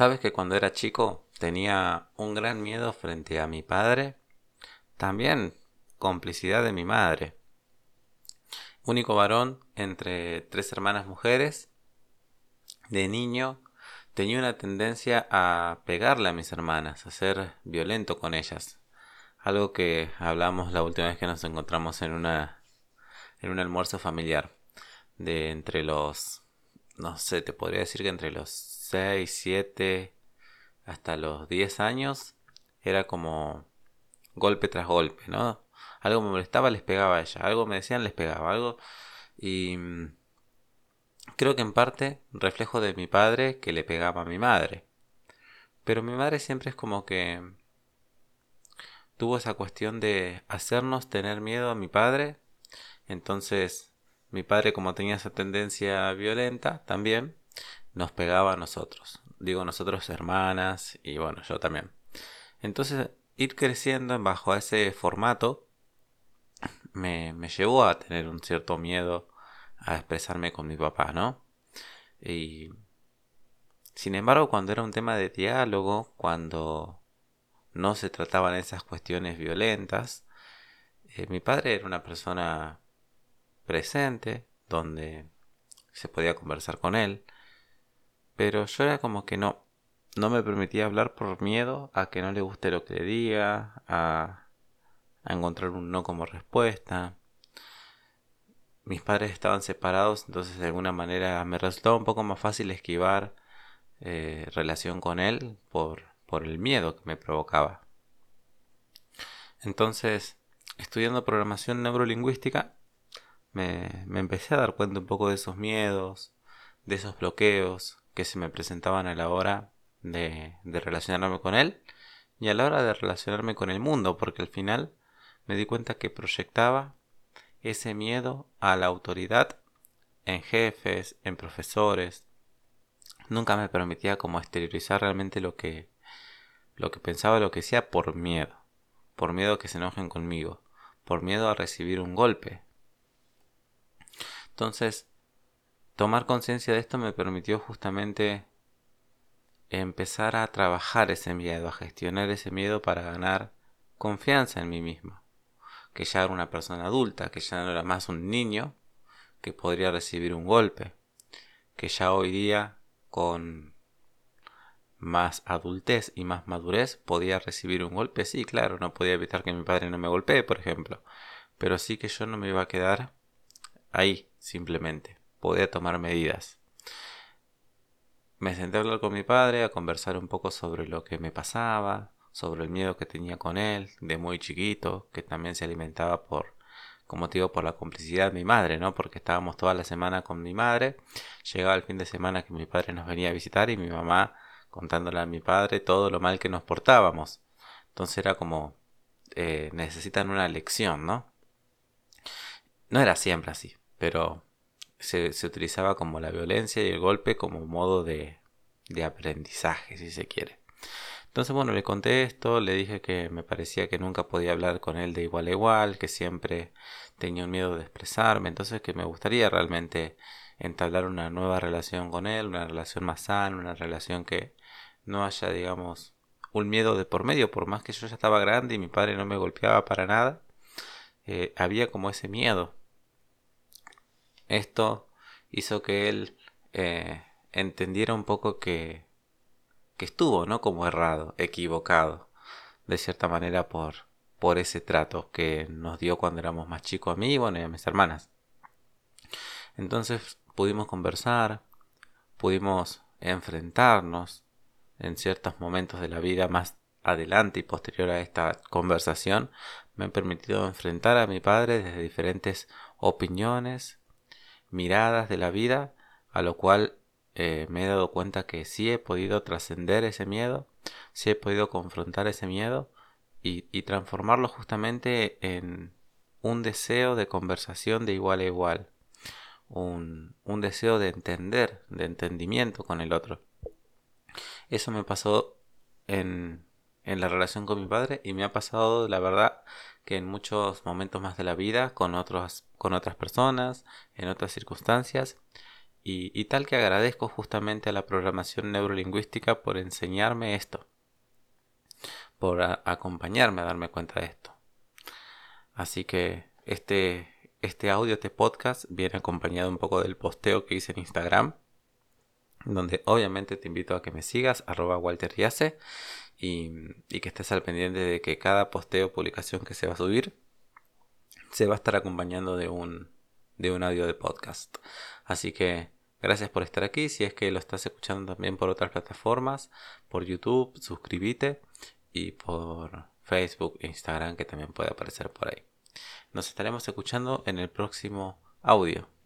Sabes que cuando era chico tenía un gran miedo frente a mi padre, también complicidad de mi madre. Único varón entre tres hermanas mujeres, de niño tenía una tendencia a pegarle a mis hermanas, a ser violento con ellas. Algo que hablamos la última vez que nos encontramos en una en un almuerzo familiar de entre los no sé, te podría decir que entre los 6, 7 hasta los 10 años era como golpe tras golpe, ¿no? Algo me molestaba, les pegaba a ella, algo me decían, les pegaba, algo y mm, creo que en parte reflejo de mi padre que le pegaba a mi madre. Pero mi madre siempre es como que tuvo esa cuestión de hacernos tener miedo a mi padre. Entonces, mi padre como tenía esa tendencia violenta también, nos pegaba a nosotros. Digo nosotros hermanas y bueno, yo también. Entonces, ir creciendo bajo ese formato me, llevó a tener un cierto miedo a expresarme con mi papá, ¿no? Y sin embargo, cuando era un tema de diálogo, cuando no se trataban esas cuestiones violentas, eh, mi padre era una persona presente, donde se podía conversar con él, pero yo era como que no, no me permitía hablar por miedo a que no le guste lo que le diga, a, encontrar un no como respuesta mis padres estaban separados, entonces de alguna manera me resultaba un poco más fácil esquivar eh, relación con él por, por el miedo que me provocaba. Entonces, estudiando programación neurolingüística, me, me empecé a dar cuenta un poco de esos miedos, de esos bloqueos que se me presentaban a la hora de, de relacionarme con él y a la hora de relacionarme con el mundo, porque al final me di cuenta que proyectaba ese miedo a la autoridad en jefes, en profesores. Nunca me permitía como exteriorizar realmente lo que lo que pensaba, lo que decía por miedo, por miedo a que se enojen conmigo, por miedo a recibir un golpe. Entonces, tomar conciencia de esto me permitió justamente empezar a trabajar ese miedo, a gestionar ese miedo para ganar confianza en mí mismo que ya era una persona adulta, que ya no era más un niño que podría recibir un golpe, que ya hoy día con más adultez y más madurez podía recibir un golpe, sí, claro, no podía evitar que mi padre no me golpee, por ejemplo, pero sí que yo no me iba a quedar ahí simplemente, podía tomar medidas. Me senté a hablar con mi padre, a conversar un poco sobre lo que me pasaba, sobre el miedo que tenía con él de muy chiquito, que también se alimentaba por, como te digo, por la complicidad de mi madre, ¿no? Porque estábamos toda la semana con mi madre, llegaba el fin de semana que mi padre nos venía a visitar y mi mamá contándole a mi padre todo lo mal que nos portábamos. Entonces era como, eh, necesitan una lección, ¿no? No era siempre así, pero se, utilizaba como la violencia y el golpe como modo de, de aprendizaje, si se quiere. Entonces, bueno, le conté esto, le dije que me parecía que nunca podía hablar con él de igual a igual, que siempre tenía un miedo de expresarme, entonces que me gustaría realmente entablar una nueva relación con él, una relación más sana, una relación que no haya, digamos, un miedo de por medio, por más que yo ya estaba grande y mi padre no me golpeaba para nada, eh, había como ese miedo. Esto hizo que él eh, entendiera un poco que que estuvo, ¿no? Como errado, equivocado, de cierta manera por, por ese trato que nos dio cuando éramos más chicos a mí bueno, y a mis hermanas. Entonces pudimos conversar, pudimos enfrentarnos en ciertos momentos de la vida más adelante y posterior a esta conversación me han permitido enfrentar a mi padre desde diferentes opiniones, miradas de la vida, a lo cual eh, me he dado cuenta que sí he podido trascender ese miedo, sí he podido confrontar ese miedo y, transformarlo justamente en un deseo de conversación de igual a igual, un, un deseo de entender, de entendimiento con el otro. Eso me pasó en, en la relación con mi padre y me ha pasado, la verdad, que en muchos momentos más de la vida con, otros, con otras personas, en otras circunstancias Y, tal que agradezco justamente a la programación neurolingüística por enseñarme esto, por acompañarme a darme cuenta de esto. Así que este, este audio, este podcast, viene acompañado un poco del posteo que hice en Instagram, donde obviamente te invito a que me sigas, arroba Walter y, que estés al pendiente de que cada posteo o publicación que se va a subir se va a estar acompañando de un, de un audio de podcast. Así que gracias por estar aquí. Si es que lo estás escuchando también por otras plataformas, por YouTube, suscríbete y por Facebook e Instagram que también puede aparecer por ahí. Nos estaremos escuchando en el próximo audio.